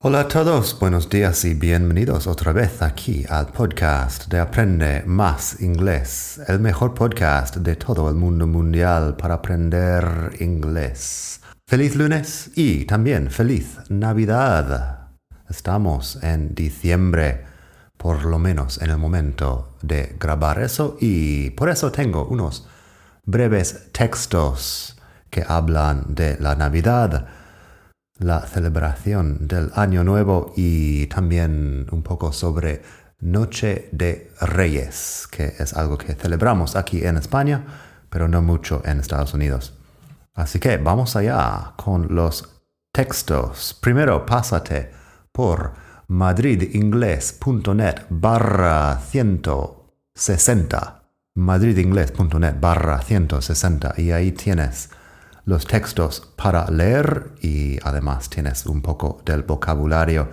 Hola a todos, buenos días y bienvenidos otra vez aquí al podcast de Aprende Más Inglés, el mejor podcast de todo el mundo mundial para aprender inglés. Feliz lunes y también feliz Navidad. Estamos en diciembre, por lo menos en el momento de grabar eso, y por eso tengo unos breves textos que hablan de la Navidad la celebración del Año Nuevo y también un poco sobre Noche de Reyes, que es algo que celebramos aquí en España, pero no mucho en Estados Unidos. Así que vamos allá con los textos. Primero, pásate por madridingles.net barra 160. madridingles.net barra 160 y ahí tienes los textos para leer y además tienes un poco del vocabulario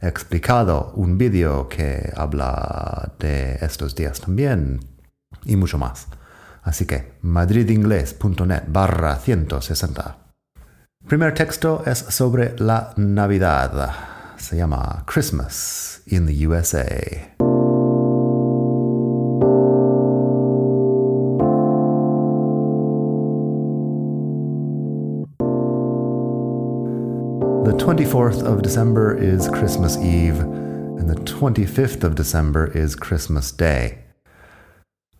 explicado, un vídeo que habla de estos días también y mucho más. Así que madridingles.net barra 160. Primer texto es sobre la Navidad. Se llama Christmas in the USA. The 24th of December is Christmas Eve, and the 25th of December is Christmas Day.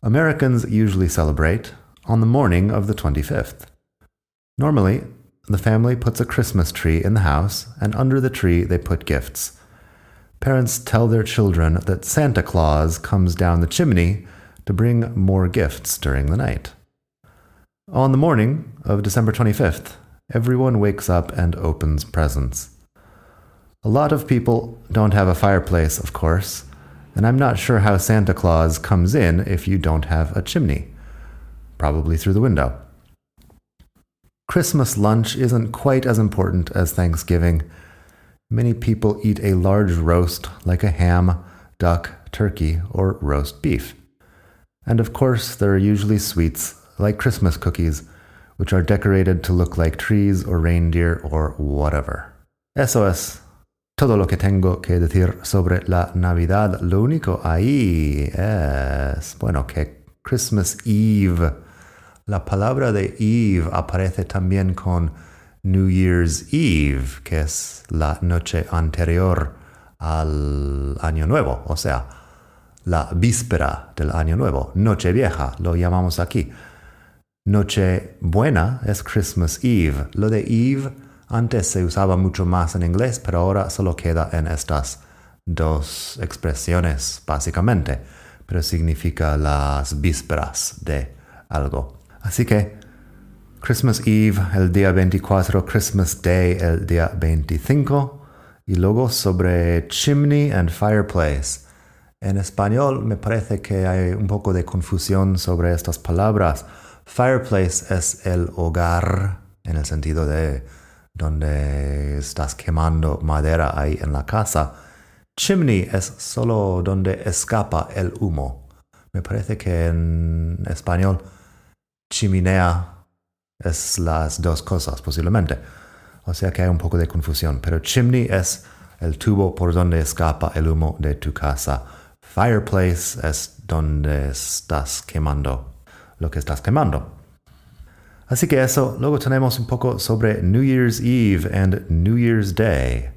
Americans usually celebrate on the morning of the 25th. Normally, the family puts a Christmas tree in the house, and under the tree they put gifts. Parents tell their children that Santa Claus comes down the chimney to bring more gifts during the night. On the morning of December 25th, everyone wakes up and opens presents. A lot of people don't have a fireplace, of course, and I'm not sure how Santa Claus comes in if you don't have a chimney. Probably through the window. Christmas lunch isn't quite as important as Thanksgiving. Many people eat a large roast like a ham, duck, turkey, or roast beef. And of course, there are usually sweets like Christmas cookies which are decorated to look like trees or reindeer or whatever. Eso es todo lo que tengo que decir sobre la Navidad. Lo único ahí es, bueno, que Christmas Eve, la palabra de Eve aparece también con New Year's Eve, que es la noche anterior al Año Nuevo, o sea, la víspera del Año Nuevo, Noche Vieja, lo llamamos aquí. Noche buena es Christmas Eve. Lo de Eve antes se usaba mucho más en inglés, pero ahora solo queda en estas dos expresiones, básicamente. pero significa las vísperas de algo. Así que Christmas Eve el día 24, Christmas Day el día 25 y luego sobre chimney and fireplace. En español me parece que hay un poco de confusión sobre estas palabras. Fireplace es el hogar en el sentido de donde estás quemando madera ahí en la casa. Chimney es solo donde escapa el humo. Me parece que en español chimenea es las dos cosas posiblemente. O sea que hay un poco de confusión. Pero chimney es el tubo por donde escapa el humo de tu casa. Fireplace es donde estás quemando lo que estás quemando. Así que eso, luego tenemos un poco sobre New Year's Eve and New Year's Day.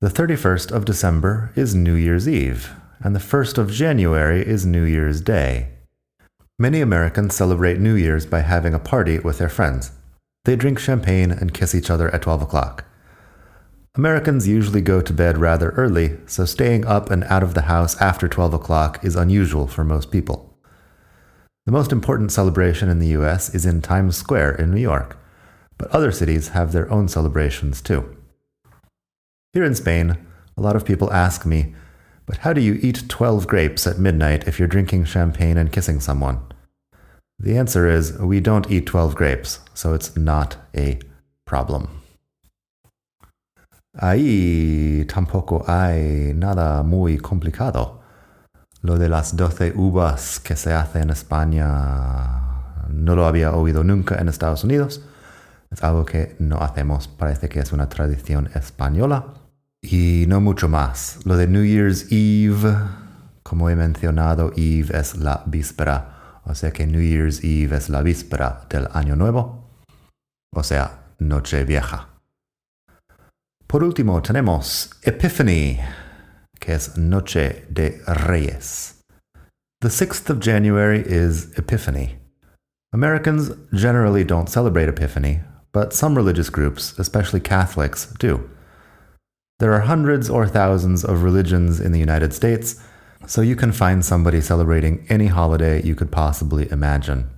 The 31st of December is New Year's Eve, and the 1st of January is New Year's Day. Many Americans celebrate New Year's by having a party with their friends. They drink champagne and kiss each other at 12 o'clock. Americans usually go to bed rather early, so staying up and out of the house after 12 o'clock is unusual for most people. The most important celebration in the US is in Times Square in New York, but other cities have their own celebrations too. Here in Spain, a lot of people ask me, but how do you eat 12 grapes at midnight if you're drinking champagne and kissing someone? The answer is we don't eat 12 grapes, so it's not a problem. Ahí tampoco hay nada muy complicado. Lo de las 12 uvas que se hace en España no lo había oído nunca en Estados Unidos. Es algo que no hacemos, parece que es una tradición española. Y no mucho más. Lo de New Year's Eve, como he mencionado, Eve es la víspera o sea que New Year's Eve es la víspera del Año Nuevo, o sea, Noche Vieja. Por último tenemos Epiphany, que es Noche de Reyes. The 6th of January is Epiphany. Americans generally don't celebrate Epiphany, but some religious groups, especially Catholics, do. There are hundreds or thousands of religions in the United States, so you can find somebody celebrating any holiday you could possibly imagine.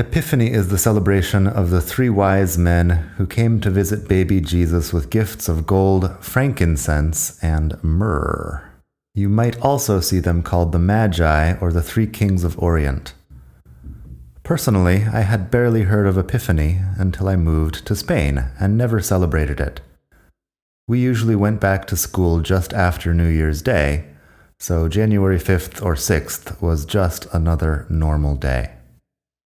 Epiphany is the celebration of the three wise men who came to visit baby Jesus with gifts of gold, frankincense, and myrrh. You might also see them called the Magi or the Three Kings of Orient. Personally, I had barely heard of Epiphany until I moved to Spain and never celebrated it. We usually went back to school just after New Year's Day, so January 5th or 6th was just another normal day.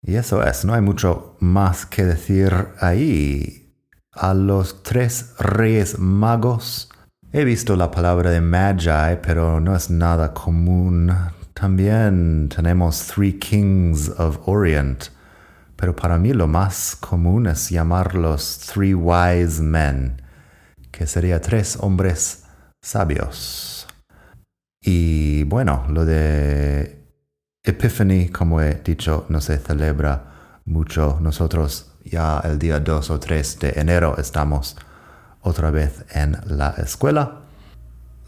Y eso es, no hay mucho más que decir ahí. A los tres reyes magos. He visto la palabra de magi, pero no es nada común. También tenemos Three Kings of Orient, pero para mí lo más común es llamarlos Three Wise Men, que sería tres hombres sabios. Y bueno, lo de Epiphany, como he dicho, no se celebra mucho. Nosotros ya el día 2 o 3 de enero estamos otra vez en la escuela.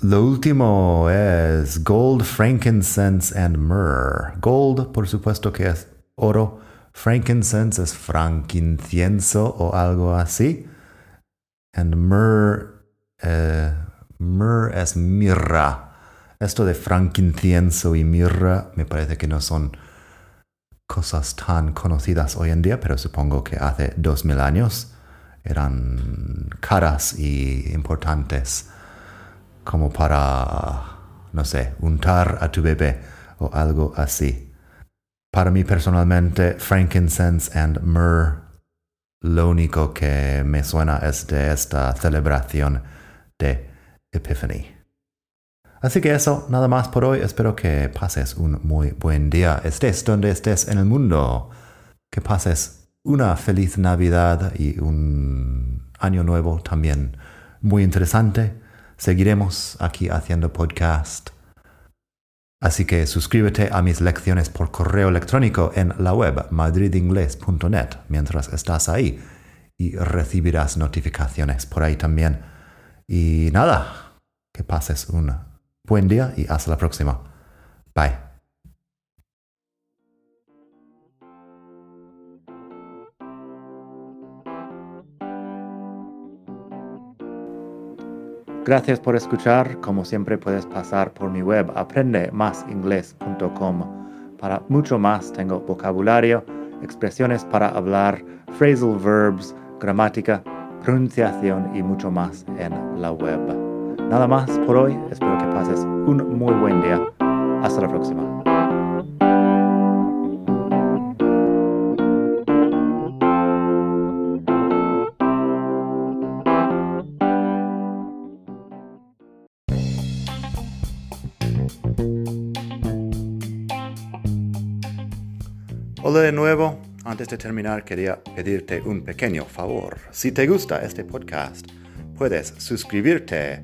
Lo último es gold, frankincense and myrrh. Gold, por supuesto que es oro. Frankincense es frankincienso o algo así. And myrrh, eh, myrrh es mirra. Esto de frankincienso y mirra me parece que no son cosas tan conocidas hoy en día, pero supongo que hace dos mil años eran caras y importantes como para, no sé, untar a tu bebé o algo así. Para mí personalmente, frankincense and myrrh, lo único que me suena es de esta celebración de Epiphany. Así que eso, nada más por hoy. Espero que pases un muy buen día. Estés donde estés en el mundo. Que pases una feliz Navidad y un año nuevo también muy interesante. Seguiremos aquí haciendo podcast. Así que suscríbete a mis lecciones por correo electrónico en la web madridingles.net mientras estás ahí y recibirás notificaciones por ahí también. Y nada, que pases una Buen día y hasta la próxima. Bye. Gracias por escuchar. Como siempre puedes pasar por mi web aprendemasingles.com. Para mucho más tengo vocabulario, expresiones para hablar, phrasal verbs, gramática, pronunciación y mucho más en la web. Nada más por hoy. Espero un muy buen día. Hasta la próxima. Hola de nuevo. Antes de terminar quería pedirte un pequeño favor. Si te gusta este podcast, puedes suscribirte